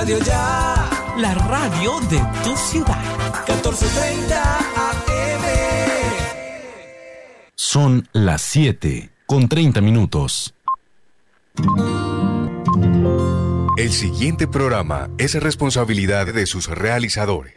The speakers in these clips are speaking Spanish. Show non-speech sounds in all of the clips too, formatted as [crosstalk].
Radio Ya. La radio de tu ciudad. 1430 AM. Son las 7 con 30 minutos. El siguiente programa es responsabilidad de sus realizadores.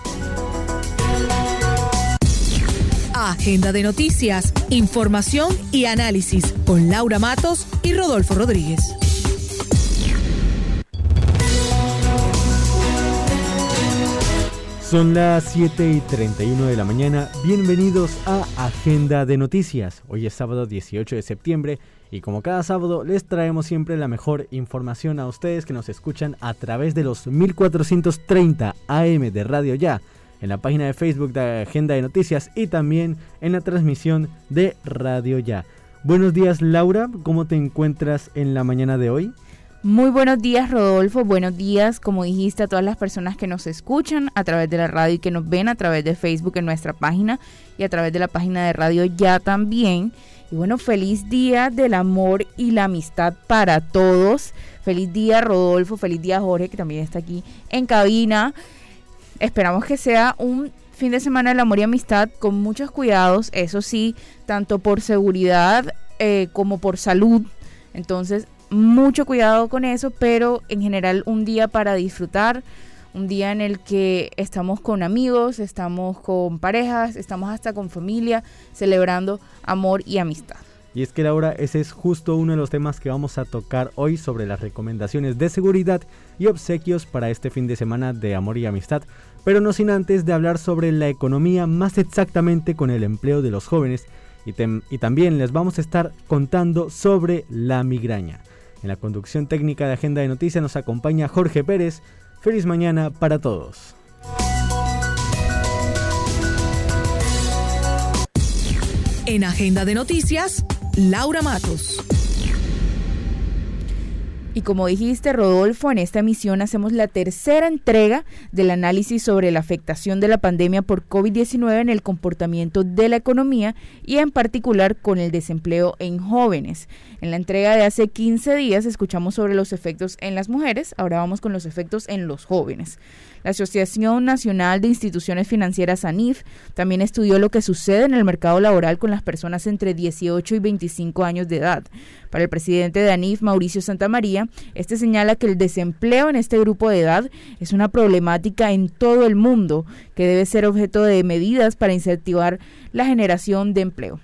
Agenda de noticias, información y análisis con Laura Matos y Rodolfo Rodríguez. Son las 7 y 31 de la mañana. Bienvenidos a Agenda de Noticias. Hoy es sábado 18 de septiembre y como cada sábado les traemos siempre la mejor información a ustedes que nos escuchan a través de los 1430 AM de Radio Ya en la página de Facebook de Agenda de Noticias y también en la transmisión de Radio Ya. Buenos días Laura, ¿cómo te encuentras en la mañana de hoy? Muy buenos días Rodolfo, buenos días como dijiste a todas las personas que nos escuchan a través de la radio y que nos ven a través de Facebook en nuestra página y a través de la página de radio ya también. Y bueno, feliz día del amor y la amistad para todos. Feliz día Rodolfo, feliz día Jorge que también está aquí en cabina. Esperamos que sea un fin de semana del amor y amistad con muchos cuidados, eso sí, tanto por seguridad eh, como por salud. Entonces, mucho cuidado con eso, pero en general un día para disfrutar, un día en el que estamos con amigos, estamos con parejas, estamos hasta con familia, celebrando amor y amistad. Y es que Laura, ese es justo uno de los temas que vamos a tocar hoy sobre las recomendaciones de seguridad y obsequios para este fin de semana de amor y amistad, pero no sin antes de hablar sobre la economía más exactamente con el empleo de los jóvenes y, también les vamos a estar contando sobre la migraña. En la conducción técnica de Agenda de Noticias nos acompaña Jorge Pérez. Feliz mañana para todos. En Agenda de Noticias, Laura Matos. Y como dijiste, Rodolfo, en esta emisión hacemos la tercera entrega del análisis sobre la afectación de la pandemia por COVID-19 en el comportamiento de la economía y en particular con el desempleo en jóvenes. En la entrega de hace 15 días escuchamos sobre los efectos en las mujeres, ahora vamos con los efectos en los jóvenes. La Asociación Nacional de Instituciones Financieras ANIF también estudió lo que sucede en el mercado laboral con las personas entre 18 y 25 años de edad. Para el presidente de ANIF, Mauricio Santamaría, este señala que el desempleo en este grupo de edad es una problemática en todo el mundo que debe ser objeto de medidas para incentivar la generación de empleo.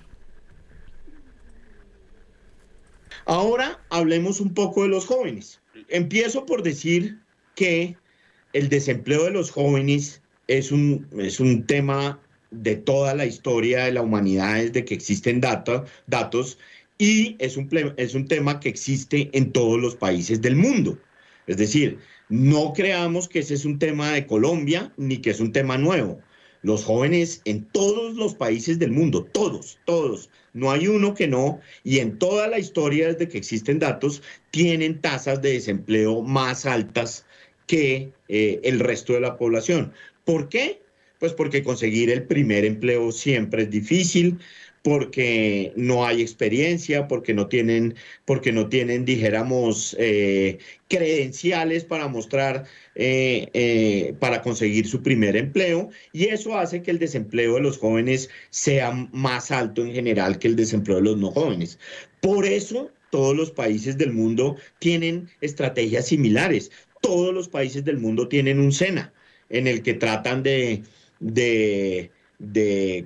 Ahora hablemos un poco de los jóvenes. Empiezo por decir que el desempleo de los jóvenes es un, es un tema de toda la historia de la humanidad desde que existen datos y es un, es un tema que existe en todos los países del mundo. Es decir, no creamos que ese es un tema de Colombia ni que es un tema nuevo. Los jóvenes en todos los países del mundo, todos, todos, no hay uno que no, y en toda la historia desde que existen datos, tienen tasas de desempleo más altas que eh, el resto de la población. ¿Por qué? Pues porque conseguir el primer empleo siempre es difícil, porque no hay experiencia, porque no tienen, porque no tienen dijéramos, eh, credenciales para mostrar, eh, para conseguir su primer empleo, y eso hace que el desempleo de los jóvenes sea más alto en general que el desempleo de los no jóvenes. Por eso todos los países del mundo tienen estrategias similares todos los países del mundo tienen un SENA en el que tratan de,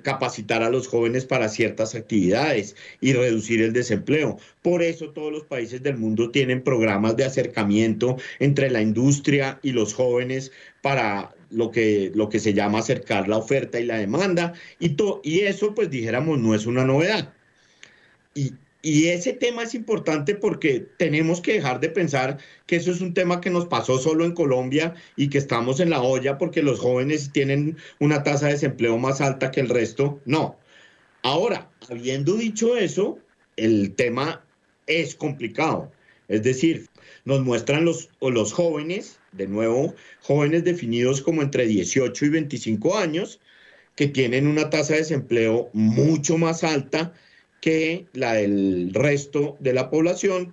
capacitar a los jóvenes para ciertas actividades y reducir el desempleo. Por eso todos los países del mundo tienen programas de acercamiento entre la industria y los jóvenes para lo que, lo que se llama acercar la oferta y la demanda. Y, y eso, pues dijéramos, no es una novedad. Y y ese tema es importante porque tenemos que dejar de pensar que eso es un tema que nos pasó solo en Colombia y que estamos en la olla porque los jóvenes tienen una tasa de desempleo más alta que el resto. No. Ahora, habiendo dicho eso, el tema es complicado. Es decir, nos muestran los, los jóvenes, de nuevo, jóvenes definidos como entre 18 y 25 años, que tienen una tasa de desempleo mucho más alta que la del resto de la población.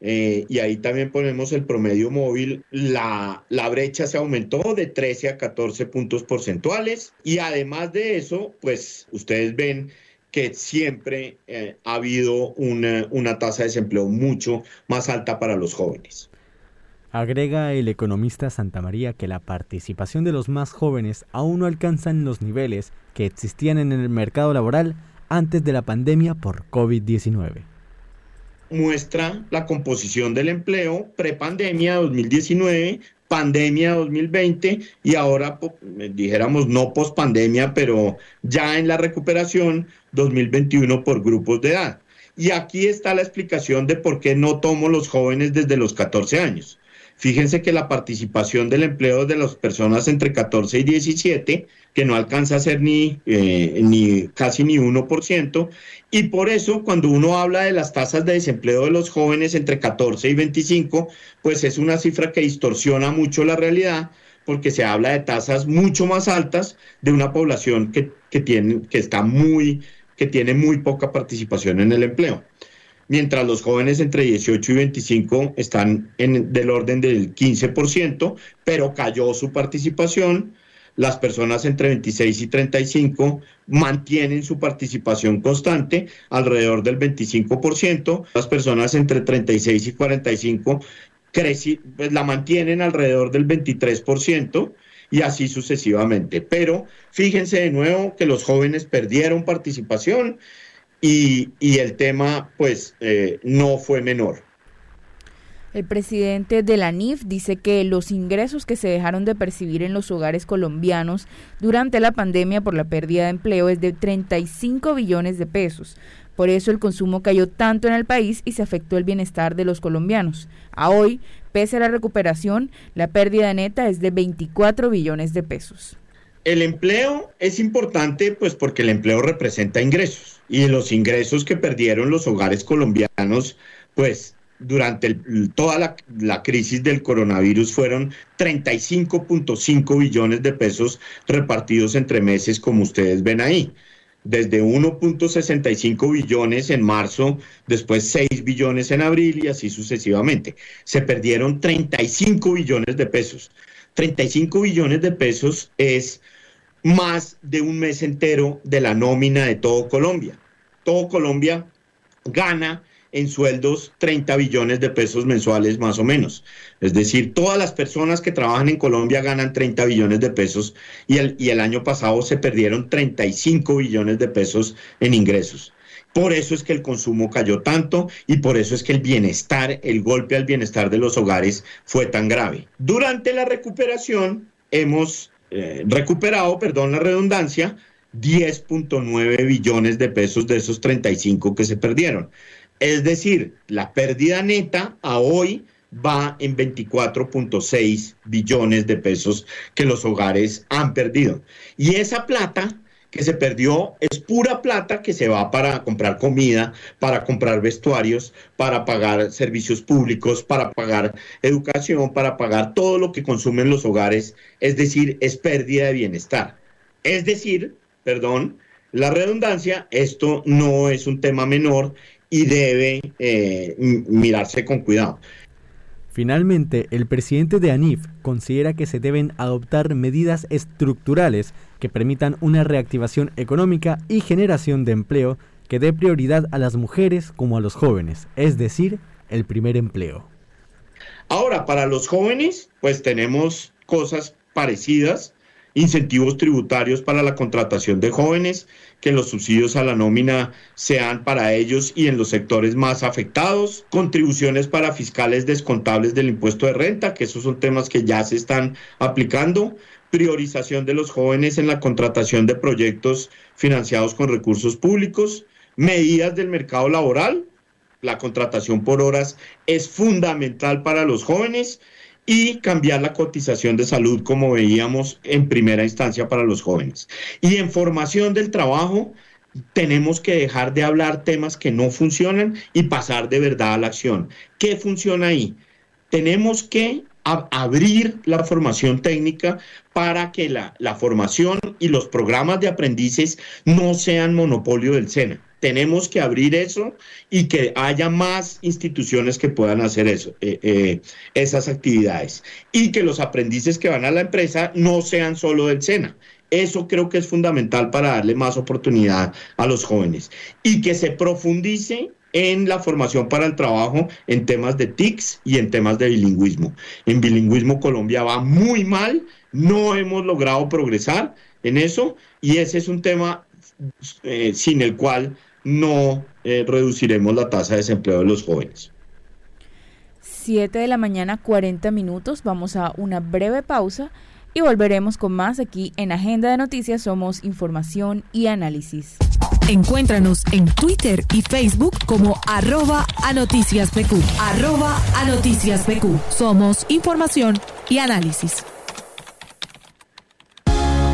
Eh, y ahí también ponemos el promedio móvil. La, la, brecha se aumentó de 13 a 14 puntos porcentuales. Y además de eso, pues ustedes ven que siempre eh, ha habido una, una tasa de desempleo mucho más alta para los jóvenes. Agrega el economista Santa María que la participación de los más jóvenes aún no alcanzan los niveles que existían en el mercado laboral antes de la pandemia por COVID-19. Muestra la composición del empleo prepandemia 2019, pandemia 2020 y ahora dijéramos no pospandemia, pero ya en la recuperación 2021 por grupos de edad. Y aquí está la explicación de por qué no tomo los jóvenes desde los 14 años. Fíjense que la participación del empleo de las personas entre 14 y 17, que no alcanza a ser ni, eh, ni casi ni 1%, y por eso cuando uno habla de las tasas de desempleo de los jóvenes entre 14 y 25, pues es una cifra que distorsiona mucho la realidad, porque se habla de tasas mucho más altas de una población que, que, tiene, que está muy, que tiene muy poca participación en el empleo mientras los jóvenes entre 18 y 25 están en, del orden del 15%, pero cayó su participación. Las personas entre 26 y 35 mantienen su participación constante alrededor del 25%. Las personas entre 36 y 45 pues la mantienen alrededor del 23% y así sucesivamente. Pero fíjense de nuevo que los jóvenes perdieron participación y, el tema pues eh, no fue menor. El presidente de la NIF dice que los ingresos que se dejaron de percibir en los hogares colombianos durante la pandemia por la pérdida de empleo es de 35 billones de pesos. Por eso el consumo cayó tanto en el país y se afectó el bienestar de los colombianos. A hoy, pese a la recuperación, la pérdida neta es de 24 billones de pesos. El empleo es importante pues porque el empleo representa ingresos y los ingresos que perdieron los hogares colombianos, pues durante toda la, la, crisis del coronavirus fueron 35.5 billones de pesos repartidos entre meses, como ustedes ven ahí. Desde 1.65 billones en marzo, después 6 billones en abril y así sucesivamente. Se perdieron 35 billones de pesos. 35 billones de pesos es más de un mes entero de la nómina de todo Colombia. Todo Colombia gana en sueldos 30 billones de pesos mensuales más o menos. Es decir, todas las personas que trabajan en Colombia ganan 30 billones de pesos y el, y el año pasado se perdieron 35 billones de pesos en ingresos. Por eso es que el consumo cayó tanto y por eso es que el bienestar, el golpe al bienestar de los hogares fue tan grave. Durante la recuperación hemos eh, recuperado, perdón la redundancia, 10.9 billones de pesos de esos 35 que se perdieron. Es decir, la pérdida neta a hoy va en 24.6 billones de pesos que los hogares han perdido. Y esa plata que se perdió es pura plata que se va para comprar comida, para comprar vestuarios, para pagar servicios públicos, para pagar educación, para pagar todo lo que consumen los hogares, es decir, es pérdida de bienestar. Es decir, perdón, la redundancia, esto no es un tema menor y debe eh, mirarse con cuidado. Finalmente, el presidente de ANIF considera que se deben adoptar medidas estructurales que permitan una reactivación económica y generación de empleo que dé prioridad a las mujeres como a los jóvenes, es decir, el primer empleo. Ahora, para los jóvenes, pues tenemos cosas parecidas, incentivos tributarios para la contratación de jóvenes, que los subsidios a la nómina sean para ellos y en los sectores más afectados, contribuciones para fiscales descontables del impuesto de renta, que esos son temas que ya se están aplicando, priorización de los jóvenes en la contratación de proyectos financiados con recursos públicos, medidas del mercado laboral, la contratación por horas es fundamental para los jóvenes y cambiar la cotización de salud como veíamos en primera instancia para los jóvenes. Y en formación del trabajo tenemos que dejar de hablar temas que no funcionan y pasar de verdad a la acción. ¿Qué funciona ahí? Tenemos que abrir la formación técnica para que la, la, formación y los programas de aprendices no sean monopolio del SENA. Tenemos que abrir eso y que haya más instituciones que puedan hacer eso, eh, eh, esas actividades. Y que los aprendices que van a la empresa no sean solo del SENA. Eso creo que es fundamental para darle más oportunidad a los jóvenes. Y que se profundice en la formación para el trabajo en temas de TICS y en temas de bilingüismo. En bilingüismo Colombia va muy mal, no hemos logrado progresar en eso y ese es un tema eh, sin el cual no eh, reduciremos la tasa de desempleo de los jóvenes. 7 de la mañana 40 minutos, vamos a una breve pausa y volveremos con más aquí en Agenda de Noticias Somos Información y Análisis. Encuéntranos en Twitter y Facebook como arroba a noticias PQ. Arroba a noticias PQ. Somos información y análisis.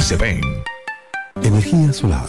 se ven. Energía Solar,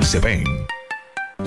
se ven.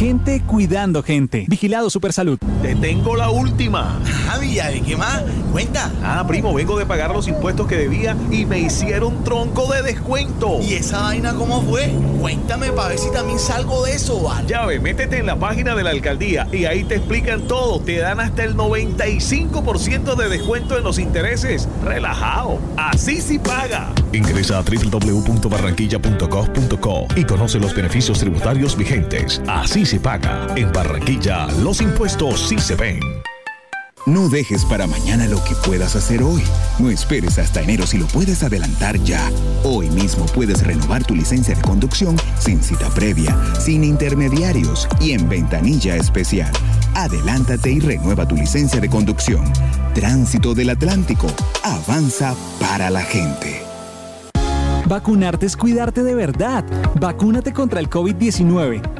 Gente cuidando gente. Vigilado Supersalud. Te tengo la última. Javi, ¿de qué más? Cuenta. Ah, primo, vengo de pagar los impuestos que debía y me hicieron tronco de descuento. ¿Y esa vaina cómo fue? Cuéntame para ver si también salgo de eso, ¿vale? Ya ve, métete en la página de la alcaldía y ahí te explican todo. Te dan hasta el 95% de descuento en los intereses. Relajado. Así sí paga. Ingresa a www.barranquilla.gov.co y conoce los beneficios tributarios vigentes. Así se paga. En Barranquilla, los impuestos sí se ven. No dejes para mañana lo que puedas hacer hoy. No esperes hasta enero si lo puedes adelantar ya. Hoy mismo puedes renovar tu licencia de conducción sin cita previa, sin intermediarios y en ventanilla especial. Adelántate y renueva tu licencia de conducción. Tránsito del Atlántico. Avanza para la gente. Vacunarte es cuidarte de verdad. Vacúnate contra el COVID-19.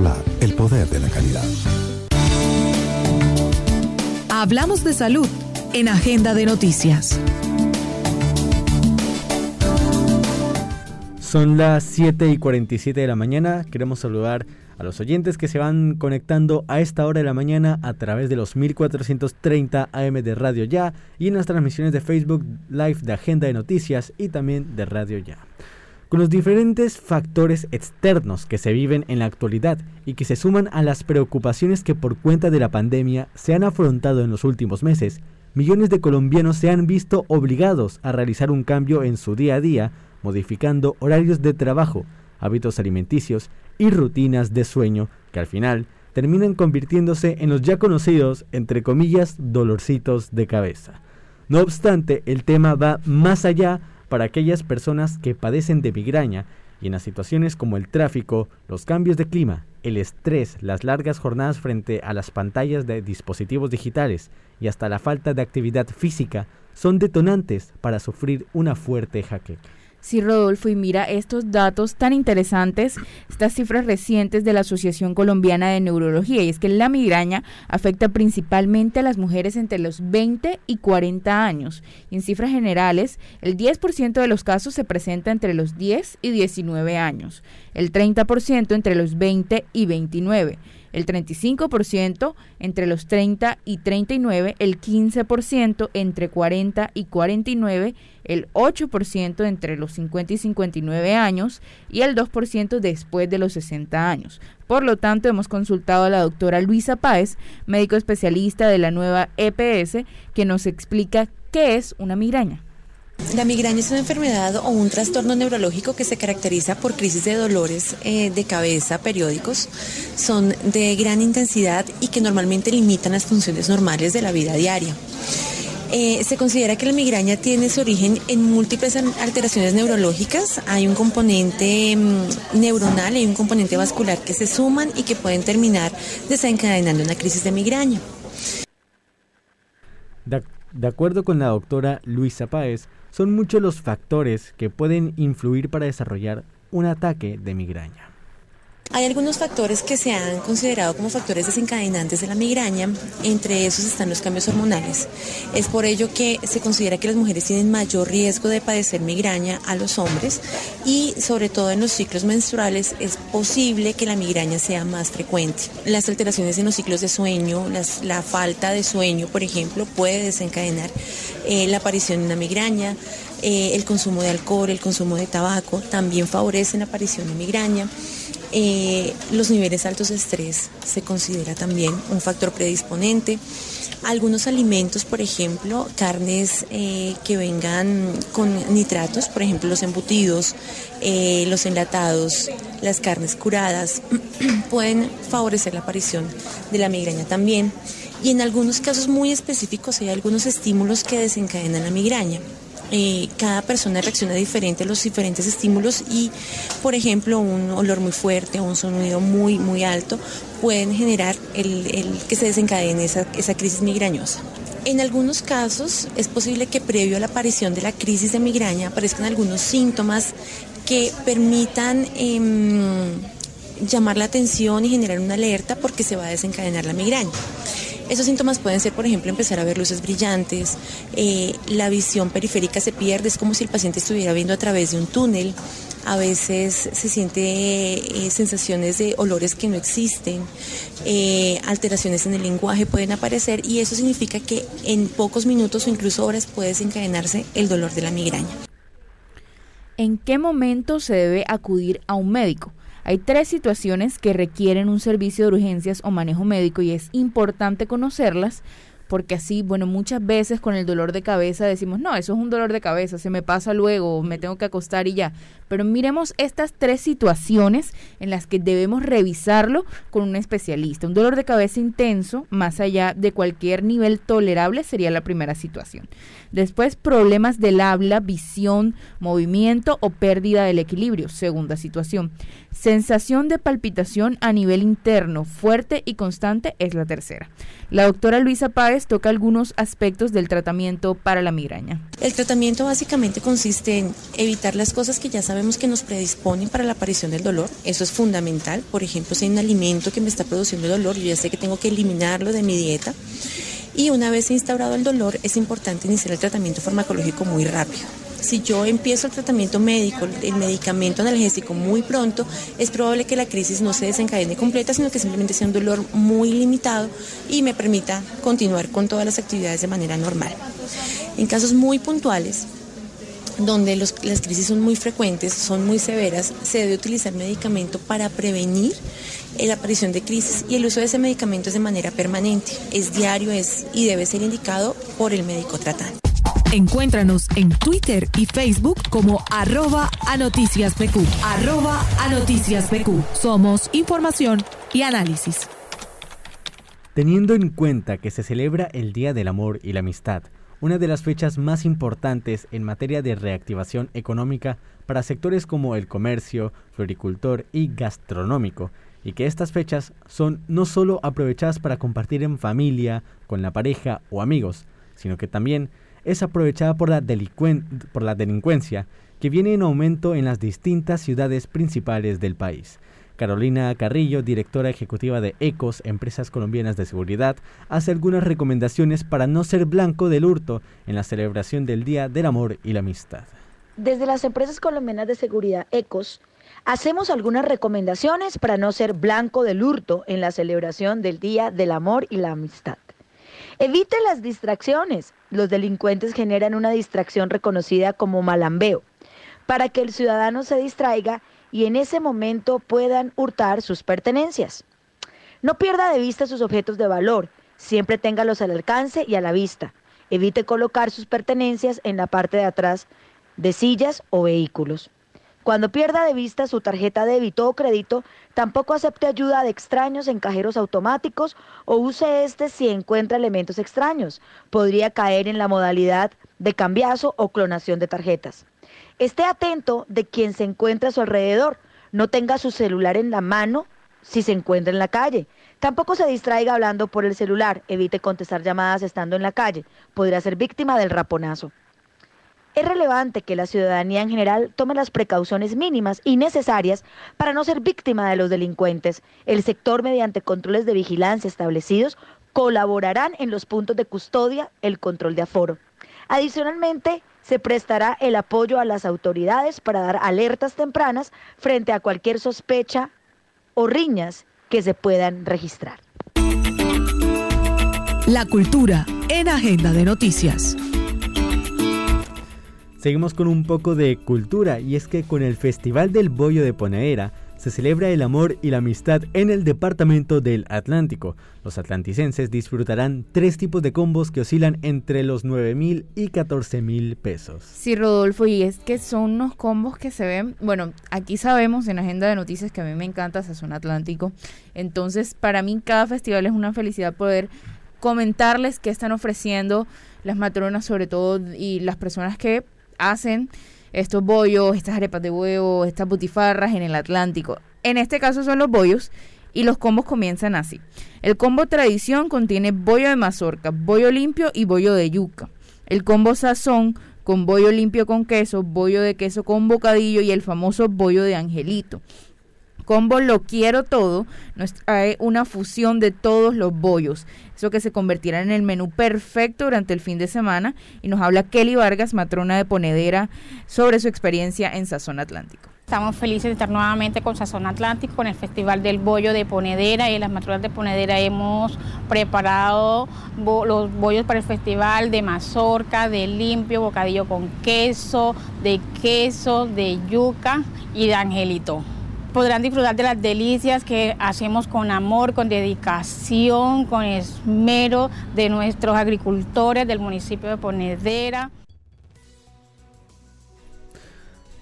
el poder de la calidad. Hablamos de salud en Agenda de Noticias. Son las 7 y 47 de la mañana. Queremos saludar a los oyentes que se van conectando a esta hora de la mañana a través de los 1430 AM de Radio Ya y en las transmisiones de Facebook Live de Agenda de Noticias y también de Radio Ya. Con los diferentes factores externos que se viven en la actualidad y que se suman a las preocupaciones que por cuenta de la pandemia se han afrontado en los últimos meses, millones de colombianos se han visto obligados a realizar un cambio en su día a día, modificando horarios de trabajo, hábitos alimenticios y rutinas de sueño que al final terminan convirtiéndose en los ya conocidos, entre comillas, dolorcitos de cabeza. No obstante, el tema va más allá para aquellas personas que padecen de migraña y en las situaciones como el tráfico, los cambios de clima, el estrés, las largas jornadas frente a las pantallas de dispositivos digitales y hasta la falta de actividad física son detonantes para sufrir una fuerte jaqueca. Sí, Rodolfo, y mira estos datos tan interesantes, estas cifras recientes de la Asociación Colombiana de Neurología, y es que la migraña afecta principalmente a las mujeres entre los 20 y 40 años. Y en cifras generales, el 10% de los casos se presenta entre los 10 y 19 años, el 30% entre los 20 y 29 el 35% entre los 30 y 39, el 15% entre 40 y 49, el 8% entre los 50 y 59 años y el 2% después de los 60 años. Por lo tanto, hemos consultado a la doctora Luisa Páez, médico especialista de la nueva EPS, que nos explica qué es una migraña. La migraña es una enfermedad o un trastorno neurológico que se caracteriza por crisis de dolores eh, de cabeza periódicos. Son de gran intensidad y que normalmente limitan las funciones normales de la vida diaria. Eh, se considera que la migraña tiene su origen en múltiples alteraciones neurológicas. Hay un componente mm, neuronal y un componente vascular que se suman y que pueden terminar desencadenando una crisis de migraña. De, de acuerdo con la doctora Luisa Páez, son muchos los factores que pueden influir para desarrollar un ataque de migraña. Hay algunos factores que se han considerado como factores desencadenantes de la migraña, entre esos están los cambios hormonales. Es por ello que se considera que las mujeres tienen mayor riesgo de padecer migraña a los hombres y sobre todo en los ciclos menstruales es posible que la migraña sea más frecuente. Las alteraciones en los ciclos de sueño, la falta de sueño, por ejemplo, puede desencadenar eh, la aparición de una migraña. Eh, el consumo de alcohol, el consumo de tabaco también favorecen la aparición de migraña Eh, los niveles altos de estrés se considera también un factor predisponente. Algunos alimentos, por ejemplo, carnes eh, que vengan con nitratos, por ejemplo los embutidos, eh, los enlatados, las carnes curadas, [clears throat] pueden favorecer la aparición de la migraña también. Y en algunos casos muy específicos hay algunos estímulos que desencadenan la migraña. Eh, cada persona reacciona diferente a los diferentes estímulos y, por ejemplo, un olor muy fuerte o un sonido muy, muy alto pueden generar el, que se desencadene esa, esa crisis migrañosa. En algunos casos es posible que previo a la aparición de la crisis de migraña aparezcan algunos síntomas que permitan em, llamar la atención y generar una alerta porque se va a desencadenar la migraña. Esos síntomas pueden ser, por ejemplo, empezar a ver luces brillantes, eh, la visión periférica se pierde, es como si el paciente estuviera viendo a través de un túnel, a veces se siente eh, sensaciones de olores que no existen, eh, alteraciones en el lenguaje pueden aparecer y eso significa que en pocos minutos o incluso horas puede desencadenarse el dolor de la migraña. ¿En qué momento se debe acudir a un médico? Hay tres situaciones que requieren un servicio de urgencias o manejo médico y es importante conocerlas porque así, bueno, muchas veces con el dolor de cabeza decimos, no, eso es un dolor de cabeza, se me pasa luego, me tengo que acostar y ya. Pero miremos estas tres situaciones en las que debemos revisarlo con un especialista. Un dolor de cabeza intenso, más allá de cualquier nivel tolerable, sería la primera situación. Después, problemas del habla, visión, movimiento o pérdida del equilibrio, segunda situación. Sensación de palpitación a nivel interno, fuerte y constante, es la tercera. La doctora Luisa Páez toca algunos aspectos del tratamiento para la migraña. El tratamiento básicamente consiste en evitar las cosas que ya sabemos que nos predisponen para la aparición del dolor. Eso es fundamental. Por ejemplo, si hay un alimento que me está produciendo dolor, yo ya sé que tengo que eliminarlo de mi dieta. Y una vez instaurado el dolor, es importante iniciar el tratamiento farmacológico muy rápido. Si yo empiezo el tratamiento médico, el medicamento analgésico muy pronto, es probable que la crisis no se desencadene completa, sino que simplemente sea un dolor muy limitado y me permita continuar con todas las actividades de manera normal. En casos muy puntuales, donde las crisis son muy frecuentes, son muy severas, se debe utilizar medicamento para prevenir la aparición de crisis y el uso de ese medicamento es de manera permanente, es diario es, y debe ser indicado por el médico tratante. Encuéntranos en Twitter y Facebook como arroba a noticias arroba a noticias Somos información y análisis. Teniendo en cuenta que se celebra el Día del Amor y la Amistad, una de las fechas más importantes en materia de reactivación económica para sectores como el comercio, floricultor y gastronómico, y que estas fechas son no solo aprovechadas para compartir en familia, con la pareja o amigos, sino que también es aprovechada por la, por la delincuencia que viene en aumento en las distintas ciudades principales del país. Carolina Carrillo, directora ejecutiva de ECOS, Empresas Colombianas de Seguridad, hace algunas recomendaciones para no ser blanco del hurto en la celebración del Día del Amor y la Amistad. Desde las Empresas Colombianas de Seguridad, ECOS, hacemos algunas recomendaciones para no ser blanco del hurto en la celebración del Día del Amor y la Amistad. Evite las distracciones. Los delincuentes generan una distracción reconocida como malambeo, para que el ciudadano se distraiga y en ese momento puedan hurtar sus pertenencias. No pierda de vista sus objetos de valor, siempre téngalos al alcance y a la vista. Evite colocar sus pertenencias en la parte de atrás de sillas o vehículos. Cuando pierda de vista su tarjeta de débito o crédito, tampoco acepte ayuda de extraños en cajeros automáticos o use este si encuentra elementos extraños. Podría caer en la modalidad de cambiazo o clonación de tarjetas. Esté atento de quien se encuentra a su alrededor. No tenga su celular en la mano si se encuentra en la calle. Tampoco se distraiga hablando por el celular. Evite contestar llamadas estando en la calle. Podría ser víctima del raponazo. Es relevante que la ciudadanía en general tome las precauciones mínimas y necesarias para no ser víctima de los delincuentes. El sector, mediante controles de vigilancia establecidos, colaborarán en los puntos de custodia, el control de aforo. Adicionalmente, se prestará el apoyo a las autoridades para dar alertas tempranas frente a cualquier sospecha o riñas que se puedan registrar. La cultura en Agenda de Noticias. Seguimos con un poco de cultura y es que con el Festival del Bollo de Ponedera se celebra el amor y la amistad en el departamento del Atlántico. Los atlanticenses disfrutarán tres tipos de combos que oscilan entre los 9 mil y 14 mil pesos. Sí, Rodolfo, y es que son unos combos que se ven, bueno, aquí sabemos en Agenda de Noticias que a mí me encanta Sazón Atlántico, entonces para mí cada festival es una felicidad poder comentarles qué están ofreciendo las matronas sobre todo y las personas que hacen estos bollos, estas arepas de huevo, estas butifarras en el Atlántico. En este caso son los bollos y los combos comienzan así. El combo tradición contiene bollo de mazorca, bollo limpio y bollo de yuca. El combo sazón con bollo limpio con queso, bollo de queso con bocadillo y el famoso bollo de angelito. Combo Lo Quiero Todo nos trae una fusión de todos los bollos, eso que se convertirá en el menú perfecto durante el fin de semana. Y nos habla Kelly Vargas, matrona de Ponedera, sobre su experiencia en Sazón Atlántico. Estamos felices de estar nuevamente con Sazón Atlántico, con el Festival del Bollo de Ponedera. Y en las matronas de Ponedera hemos preparado los bollos para el festival de mazorca, de limpio, bocadillo con queso, de queso, de yuca y de angelito podrán disfrutar de las delicias que hacemos con amor, con dedicación, con esmero de nuestros agricultores del municipio de Ponedera.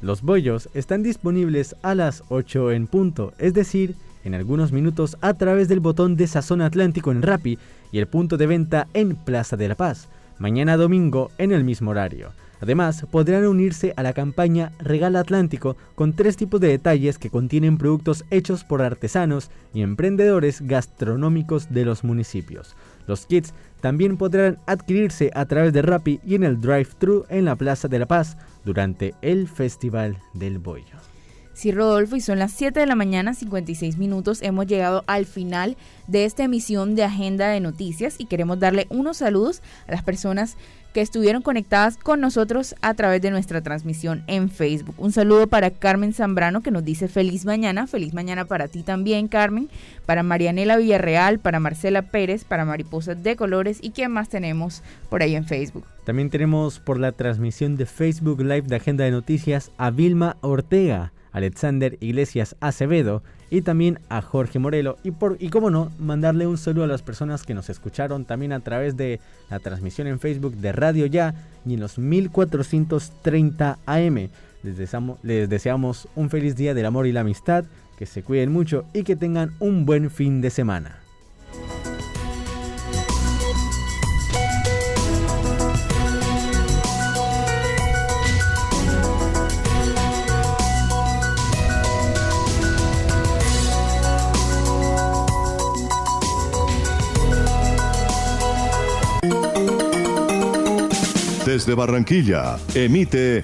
Los bollos están disponibles a las 8 en punto, es decir, en algunos minutos a través del botón de Sazón Atlántico en Rappi y el punto de venta en Plaza de la Paz, mañana domingo en el mismo horario. Además, podrán unirse a la campaña Regala Atlántico con tres tipos de detalles que contienen productos hechos por artesanos y emprendedores gastronómicos de los municipios. Los kits también podrán adquirirse a través de Rappi y en el drive-thru en la Plaza de la Paz durante el Festival del Bollo. Sí, Rodolfo, y son las 7 de la mañana, 56 minutos. Hemos llegado al final de esta emisión de Agenda de Noticias y queremos darle unos saludos a las personas que estuvieron conectadas con nosotros a través de nuestra transmisión en Facebook. Un saludo para Carmen Zambrano que nos dice feliz mañana, feliz mañana para ti también Carmen, para Marianela Villarreal, para Marcela Pérez, para Mariposas de Colores y quién más tenemos por ahí en Facebook. También tenemos por la transmisión de Facebook Live de Agenda de Noticias a Vilma Ortega. Alexander Iglesias Acevedo y también a Jorge Morelo. Y, por, y como no, mandarle un saludo a las personas que nos escucharon también a través de la transmisión en Facebook de Radio Ya y en los 1430 AM. Les deseamos, les deseamos un feliz día del amor y la amistad, que se cuiden mucho y que tengan un buen fin de semana. Desde Barranquilla, emite